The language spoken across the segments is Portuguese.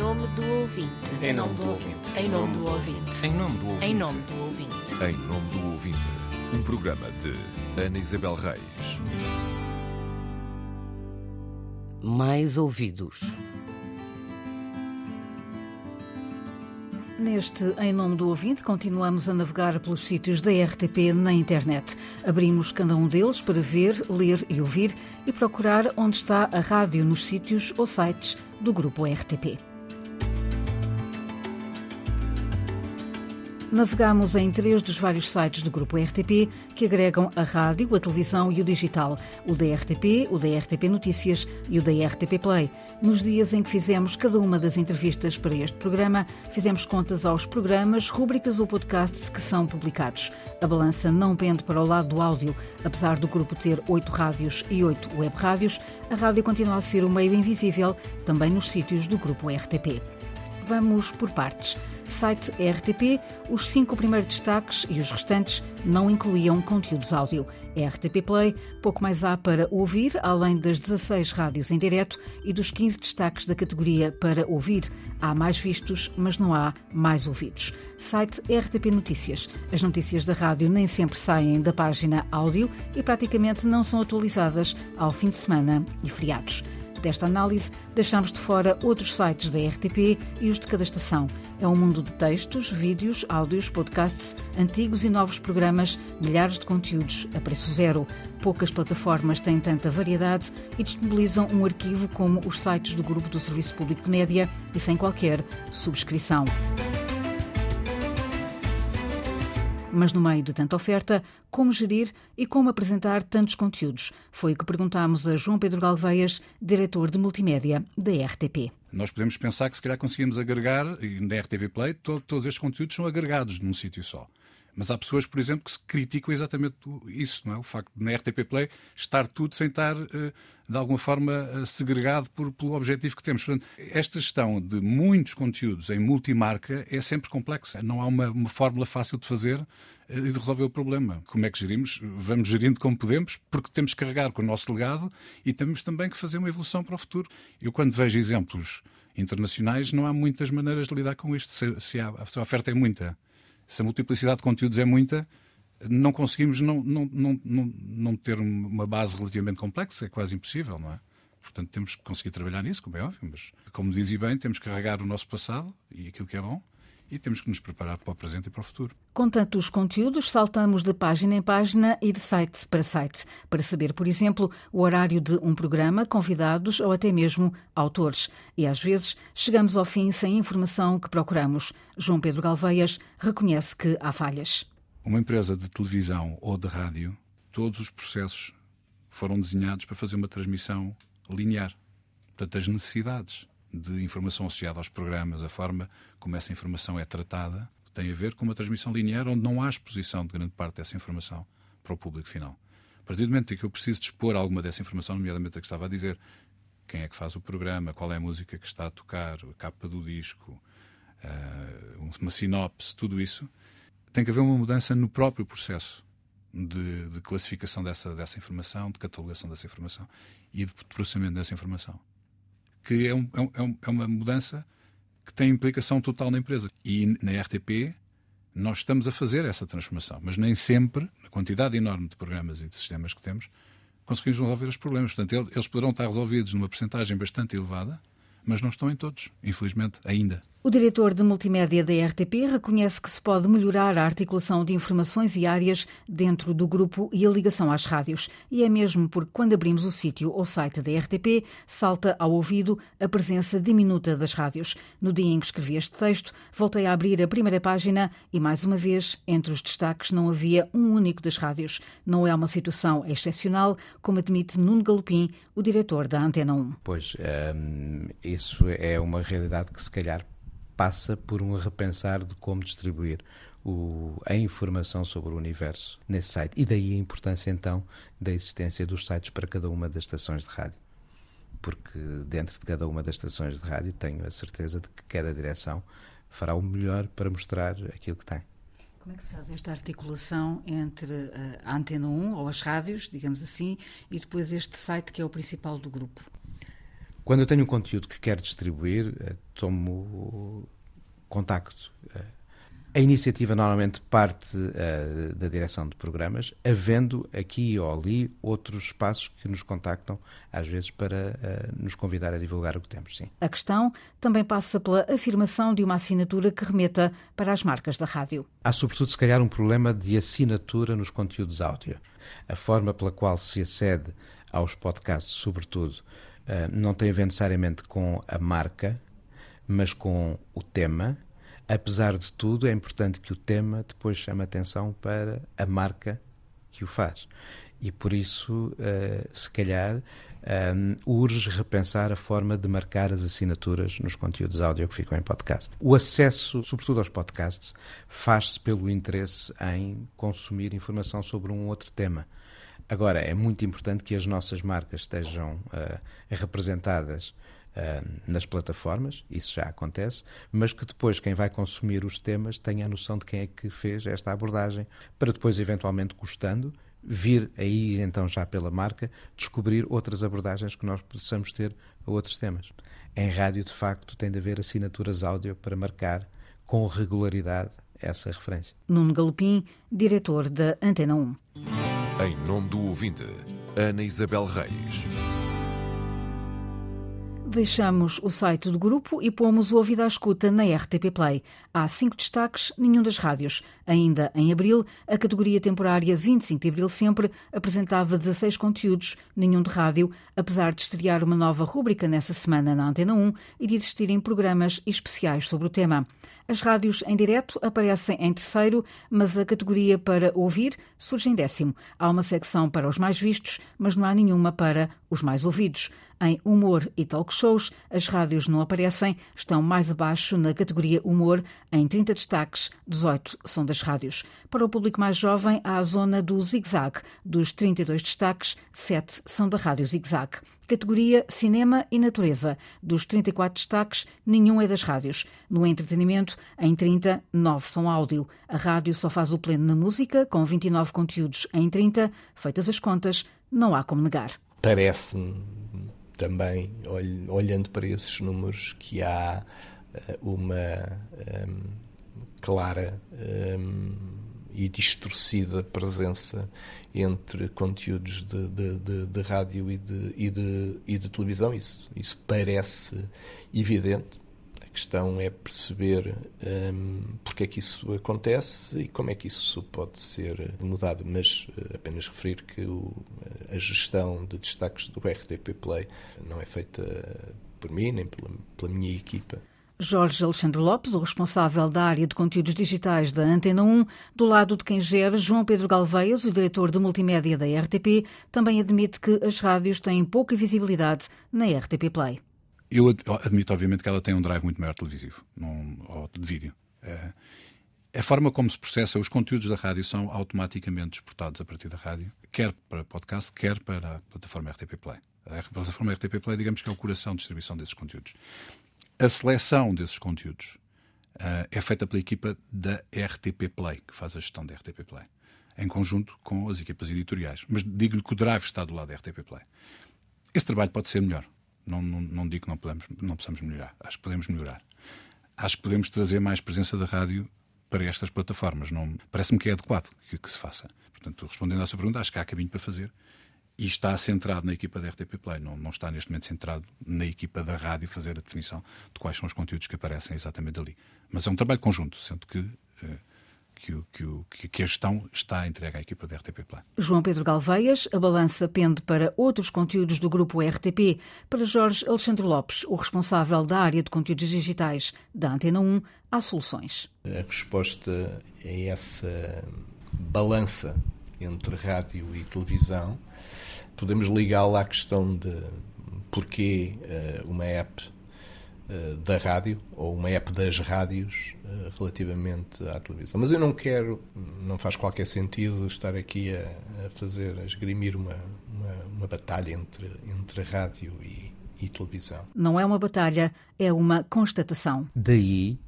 nome do ouvinte. Em nome do ouvinte. Em nome do ouvinte. Em nome do ouvinte. Em nome do ouvinte. Em nome do ouvinte. Um programa de Ana Isabel Reis. Mais ouvidos. Neste Em Nome do Ouvinte, continuamos a navegar pelos sítios da RTP na internet. Abrimos cada um deles para ver, ler e ouvir e procurar onde está a rádio nos sítios ou sites do grupo RTP. Navegamos em três dos vários sites do grupo RTP que agregam a rádio, a televisão e o digital, o da RTP, o da RTP Notícias e o da RTP Play. Nos dias em que fizemos cada uma das entrevistas para este programa, fizemos contas aos programas, rúbricas ou podcasts que são publicados. A balança não pende para o lado do áudio. Apesar do grupo ter oito rádios e oito web rádios, a rádio continua a ser o meio invisível também nos sítios do grupo RTP. Vamos por partes. Site RTP, os cinco primeiros destaques e os restantes não incluíam conteúdos áudio. RTP Play, pouco mais há para ouvir, além das 16 rádios em direto e dos 15 destaques da categoria para ouvir. Há mais vistos, mas não há mais ouvidos. Site RTP Notícias. As notícias da rádio nem sempre saem da página áudio e praticamente não são atualizadas ao fim de semana e feriados. Desta análise, deixamos de fora outros sites da RTP e os de cada estação. É um mundo de textos, vídeos, áudios, podcasts, antigos e novos programas, milhares de conteúdos a preço zero. Poucas plataformas têm tanta variedade e disponibilizam um arquivo como os sites do Grupo do Serviço Público de Média e sem qualquer subscrição. Mas no meio de tanta oferta, como gerir e como apresentar tantos conteúdos? Foi o que perguntámos a João Pedro Galveias, diretor de multimédia da RTP. Nós podemos pensar que se calhar conseguimos agregar, e na RTP Play, todo, todos estes conteúdos são agregados num sítio só. Mas há pessoas, por exemplo, que criticam exatamente isso, não é? O facto de na RTP Play estar tudo sem estar, eh, de alguma forma, eh, segregado por, pelo objetivo que temos. Portanto, esta gestão de muitos conteúdos em multimarca é sempre complexa. Não há uma, uma fórmula fácil de fazer eh, e de resolver o problema. Como é que gerimos? Vamos gerindo como podemos, porque temos que carregar com o nosso legado e temos também que fazer uma evolução para o futuro. Eu, quando vejo exemplos internacionais, não há muitas maneiras de lidar com isto. Se, se, se a oferta é muita se a multiplicidade de conteúdos é muita, não conseguimos não, não, não, não, não ter uma base relativamente complexa, é quase impossível, não é? Portanto, temos que conseguir trabalhar nisso, como é óbvio, mas, como dizia bem, temos que carregar o nosso passado e aquilo que é bom e temos que nos preparar para o presente e para o futuro. Com tantos conteúdos, saltamos de página em página e de site para site, para saber, por exemplo, o horário de um programa, convidados ou até mesmo autores. E às vezes chegamos ao fim sem a informação que procuramos. João Pedro Galveias reconhece que há falhas. Uma empresa de televisão ou de rádio, todos os processos foram desenhados para fazer uma transmissão linear. Portanto, as necessidades de informação associada aos programas, a forma como essa informação é tratada, tem a ver com uma transmissão linear onde não há exposição de grande parte dessa informação para o público final. A partir do momento em que eu preciso dispor alguma dessa informação, nomeadamente a que estava a dizer, quem é que faz o programa, qual é a música que está a tocar, a capa do disco, uma sinopse, tudo isso, tem que haver uma mudança no próprio processo de, de classificação dessa, dessa informação, de catalogação dessa informação e de processamento dessa informação que é, um, é, um, é uma mudança que tem implicação total na empresa. E na RTP nós estamos a fazer essa transformação, mas nem sempre, na quantidade enorme de programas e de sistemas que temos, conseguimos resolver os problemas. Portanto, eles poderão estar resolvidos numa percentagem bastante elevada, mas não estão em todos, infelizmente, ainda. O diretor de multimédia da RTP reconhece que se pode melhorar a articulação de informações e áreas dentro do grupo e a ligação às rádios. E é mesmo porque, quando abrimos o sítio ou site da RTP, salta ao ouvido a presença diminuta das rádios. No dia em que escrevi este texto, voltei a abrir a primeira página e, mais uma vez, entre os destaques não havia um único das rádios. Não é uma situação excepcional, como admite Nuno Galopim, o diretor da Antena 1. Pois, hum, isso é uma realidade que, se calhar, passa por um repensar de como distribuir o, a informação sobre o universo nesse site. E daí a importância, então, da existência dos sites para cada uma das estações de rádio. Porque dentro de cada uma das estações de rádio tenho a certeza de que cada direção fará o melhor para mostrar aquilo que tem. Como é que se faz esta articulação entre a Antena 1, ou as rádios, digamos assim, e depois este site que é o principal do grupo? Quando eu tenho um conteúdo que quero distribuir, eh, tomo contacto. Eh, a iniciativa normalmente parte uh, da direção de programas, havendo aqui ou ali outros espaços que nos contactam, às vezes, para uh, nos convidar a divulgar o que temos, sim. A questão também passa pela afirmação de uma assinatura que remeta para as marcas da rádio. Há, sobretudo, se calhar, um problema de assinatura nos conteúdos áudio. A forma pela qual se acede aos podcasts, sobretudo, não tem a ver necessariamente com a marca, mas com o tema apesar de tudo, é importante que o tema depois chame atenção para a marca que o faz. E por isso, uh, se calhar, um, eh, urge repensar a forma de marcar as assinaturas nos conteúdos áudio que ficam em podcast. O acesso, sobretudo aos podcasts, faz-se pelo interesse em consumir informação sobre um outro tema. Agora, é muito importante que as nossas marcas estejam uh, representadas uh, nas plataformas, isso já acontece, mas que depois quem vai consumir os temas tenha a noção de quem é que fez esta abordagem, para depois, eventualmente, gostando, vir aí então já pela marca, descobrir outras abordagens que nós possamos ter a outros temas. Em rádio, de facto, tem de haver assinaturas áudio para marcar com regularidade essa referência. Nuno Galopim, diretor da Antena 1. Em nome do ouvinte, Ana Isabel Reis. Deixamos o site do grupo e pomos o ouvido à escuta na RTP Play. Há cinco destaques, nenhum das rádios. Ainda em abril, a categoria temporária 25 de abril sempre apresentava 16 conteúdos, nenhum de rádio, apesar de estrear uma nova rúbrica nessa semana na Antena 1 e de existirem programas especiais sobre o tema. As rádios em direto aparecem em terceiro, mas a categoria para ouvir surge em décimo. Há uma secção para os mais vistos, mas não há nenhuma para os mais ouvidos. Em humor e talk shows, as rádios não aparecem, estão mais abaixo na categoria humor, em 30 destaques, 18 são das rádios. Para o público mais jovem, há a zona do zig-zag. Dos 32 destaques, 7 são da Rádio Zig-Zag. Categoria Cinema e Natureza. Dos 34 destaques, nenhum é das rádios. No entretenimento, em 30, 9 são áudio. A rádio só faz o pleno na música, com 29 conteúdos em 30. Feitas as contas, não há como negar. Parece-me também, olhando para esses números, que há eh, uma um, clara um, e distorcida presença entre conteúdos de, de, de, de rádio e de, e, e de televisão. Isso, isso parece evidente. Questão é perceber um, porque é que isso acontece e como é que isso pode ser mudado. Mas uh, apenas referir que o, a gestão de destaques do RTP Play não é feita por mim nem pela, pela minha equipa. Jorge Alexandre Lopes, o responsável da área de conteúdos digitais da Antena 1, do lado de quem gera, João Pedro Galveias, o diretor de multimédia da RTP, também admite que as rádios têm pouca visibilidade na RTP Play. Eu admito, obviamente, que ela tem um drive muito maior televisivo, num, ou de vídeo. É, a forma como se processa os conteúdos da rádio são automaticamente exportados a partir da rádio, quer para podcast, quer para a plataforma RTP Play. A plataforma RTP Play, digamos que é o coração de distribuição desses conteúdos. A seleção desses conteúdos uh, é feita pela equipa da RTP Play, que faz a gestão da RTP Play, em conjunto com as equipas editoriais. Mas digo-lhe que o drive está do lado da RTP Play. Esse trabalho pode ser melhor. Não, não, não digo que não, podemos, não possamos melhorar. Acho que podemos melhorar. Acho que podemos trazer mais presença da rádio para estas plataformas. Não Parece-me que é adequado que, que, se faça. Portanto, respondendo à sua pergunta, acho que há caminho para fazer e está centrado na equipa da RTP Play, não, não está neste momento centrado na equipa da rádio fazer a definição de quais são os conteúdos que aparecem exatamente ali. Mas é um trabalho conjunto, sendo que. Uh, que, que, que, a gestão está entregue à equipa da RTP Play. João Pedro Galveias, a balança pende para outros conteúdos do grupo RTP. Para Jorge Alexandre Lopes, o responsável da área de conteúdos digitais da Antena 1, há soluções. A resposta é essa balança entre rádio e televisão podemos ligá-la à questão de porquê uh, uma app da rádio ou uma app das rádios uh, relativamente à televisão. Mas eu não quero, não faz qualquer sentido estar aqui a, a fazer, a esgrimir uma, uma, uma, batalha entre, entre rádio e, e televisão. Não é uma batalha, é uma constatação. Daí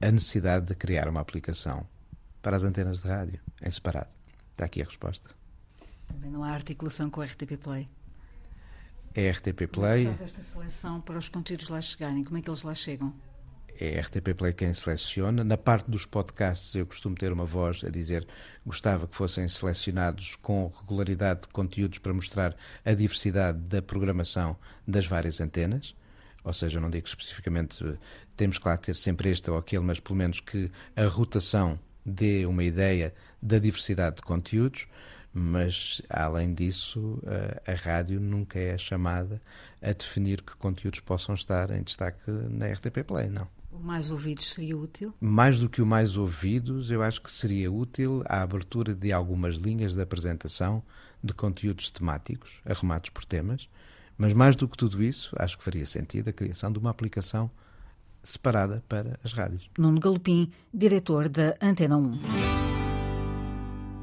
a necessidade de criar uma aplicação para as antenas de rádio, em separado. Está aqui a resposta. Também não há articulação com o RTP Play. É RTP Play. Como é que faz esta seleção para os conteúdos lá chegarem? Como é que eles lá chegam? é RTP Play quem seleciona. Na parte dos podcasts, eu costumo ter uma voz a dizer gostava que fossem selecionados com regularidade conteúdos para mostrar a diversidade da programação das várias antenas. Ou seja, não digo especificamente temos claro ter sempre este ou aquele, mas pelo menos que a rotação dê uma ideia da diversidade de conteúdos. Mas, além disso, a, a rádio nunca é chamada a definir que conteúdos possam estar em destaque na RTP Play, não. O mais ouvidos seria útil? Mais do que o mais ouvidos, eu acho que seria útil a abertura de algumas linhas de apresentação de conteúdos temáticos, arrumados por temas, mas mais do que tudo isso, acho que faria sentido a criação de uma aplicação separada para as rádios. Nuno Galopim, diretor da Antena 1.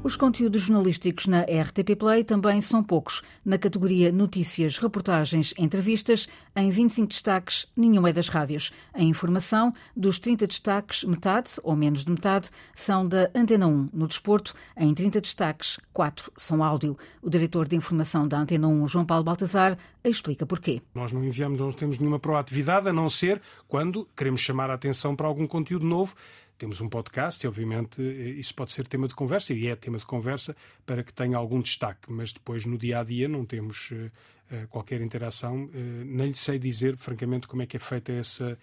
Os conteúdos jornalísticos na RTP Play também são poucos. Na categoria Notícias, Reportagens, Entrevistas, em 25 destaques, nenhuma é das rádios. A informação, dos 30 destaques, metade, ou menos de metade, são da Antena 1. No desporto, em 30 destaques, 4 são áudio. O diretor de informação da Antena 1, João Paulo Baltazar, explica porquê. Nós não enviamos, não temos nenhuma proatividade, a não ser quando queremos chamar a atenção para algum conteúdo novo temos um podcast e, obviamente, isso pode ser tema de conversa e é tema de conversa para que tenha algum destaque, mas depois no dia a dia não temos uh, qualquer interação. Nem lhe sei dizer, francamente, como é que é feita essa,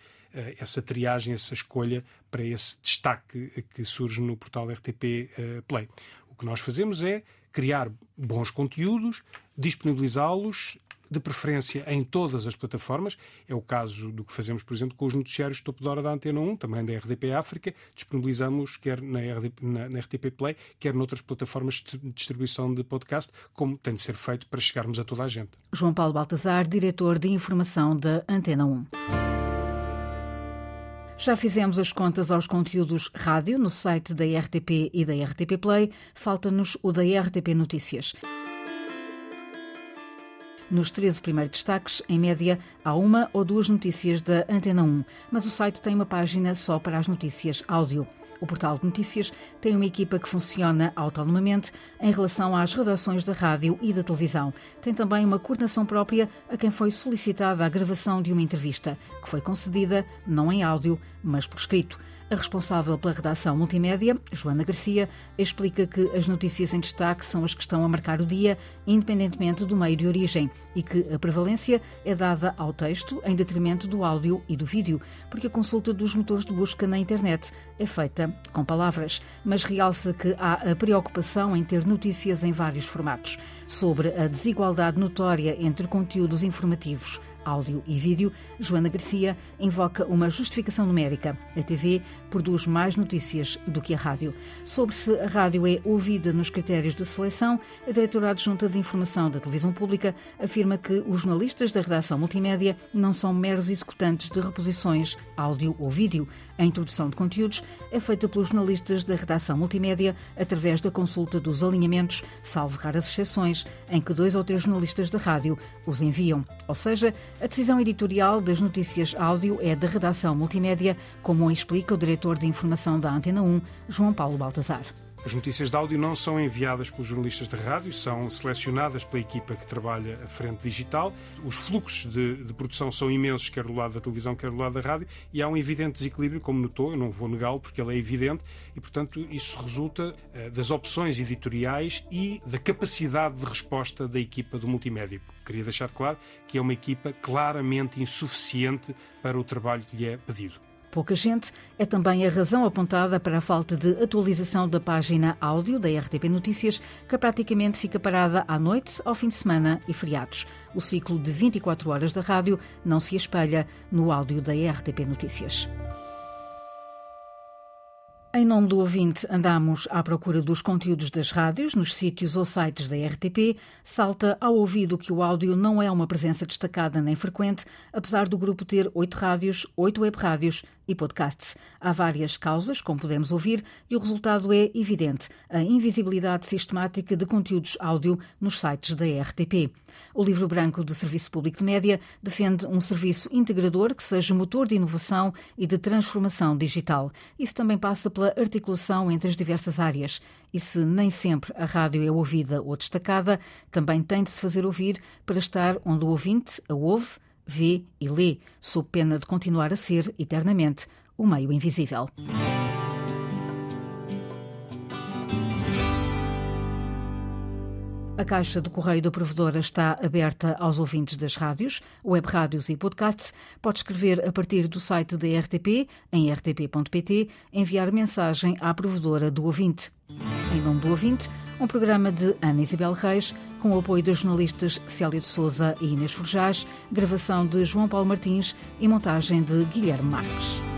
essa triagem, essa escolha para esse destaque que surge no portal RTP Play. O que nós fazemos é criar bons conteúdos, disponibilizá-los de preferência em todas as plataformas. É o caso do que fazemos, por exemplo, com os noticiários topo de hora da Antena 1, também da RDP África. Disponibilizamos quer na, RDP, na, na RTP Play, quer noutras plataformas de distribuição de podcast, como tem de ser feito para chegarmos a toda a gente. João Paulo Baltazar, diretor de informação da Antena 1. Já fizemos as contas aos conteúdos rádio no site da RTP e da RTP Play. Falta-nos o da RTP Notícias. Nos 13 primeiros destaques, em média, há uma ou duas notícias da Antena 1, mas o site tem uma página só para as notícias áudio. O portal de notícias tem uma equipa que funciona autonomamente em relação às redações da rádio e da televisão. Tem também uma coordenação própria a quem foi solicitada a gravação de uma entrevista, que foi concedida não em áudio, mas por escrito. A responsável pela redação multimédia, Joana Garcia, explica que as notícias em destaque são as que estão a marcar o dia, independentemente do meio de origem, e que a prevalência é dada ao texto em detrimento do áudio e do vídeo, porque a consulta dos motores de busca na internet é feita com palavras, mas realça que há a preocupação em ter notícias em vários formatos. Sobre a desigualdade notória entre conteúdos informativos áudio e vídeo, Joana Garcia invoca uma justificação numérica. A TV produz mais notícias do que a rádio. Sobre se a rádio é ouvida nos critérios de seleção, a diretora adjunta de informação da televisão pública afirma que os jornalistas da redação multimédia não são meros executantes de reposições áudio ou vídeo. A introdução de conteúdos é feita pelos jornalistas da redação multimédia através da consulta dos alinhamentos, salvo raras exceções, em que dois ou três jornalistas da rádio os enviam. Ou seja, a decisão editorial das notícias áudio é da redação multimédia, como explica o diretor de informação da Antena 1, João Paulo Baltazar. As notícias de áudio não são enviadas pelos jornalistas de rádio, são selecionadas pela equipa que trabalha à frente digital. Os fluxos de, de, produção são imensos, quer do lado da televisão, quer do lado da rádio, e há um evidente desequilíbrio, como notou, eu não vou negá-lo porque ele é evidente, e portanto isso resulta uh, das opções editoriais e da capacidade de resposta da equipa do multimédia. Queria deixar claro que é uma equipa claramente insuficiente para o trabalho que lhe é pedido pouca gente é também a razão apontada para a falta de atualização da página áudio da RTP Notícias, que praticamente fica parada à noite, ao fim de semana e feriados. O ciclo de 24 horas da rádio não se espelha no áudio da RTP Notícias. Em nome do ouvinte, andamos à procura dos conteúdos das rádios nos sítios ou sites da RTP. Salta ao ouvido que o áudio não é uma presença destacada nem frequente, apesar do grupo ter oito rádios, oito web rádios e podcasts. Há várias causas, como podemos ouvir, e o resultado é evidente: a invisibilidade sistemática de conteúdos áudio nos sites da RTP. O Livro Branco do Serviço Público de Média defende um serviço integrador que seja motor de inovação e de transformação digital. Isso também passa pela pela articulação entre as diversas áreas. E se nem sempre a rádio é ouvida ou destacada, também tem de se fazer ouvir para estar onde o ouvinte a ouve, vê e lê, sob pena de continuar a ser, eternamente, o meio invisível. A caixa do correio da provedora está aberta aos ouvintes das rádios, web rádios e podcasts. Pode escrever a partir do site da RTP, em rtp.pt, enviar mensagem à provedora do ouvinte. Em nome do ouvinte, um programa de Ana Isabel Reis, com o apoio das jornalistas Célia de Souza e Inês Forjás, gravação de João Paulo Martins e montagem de Guilherme Marques.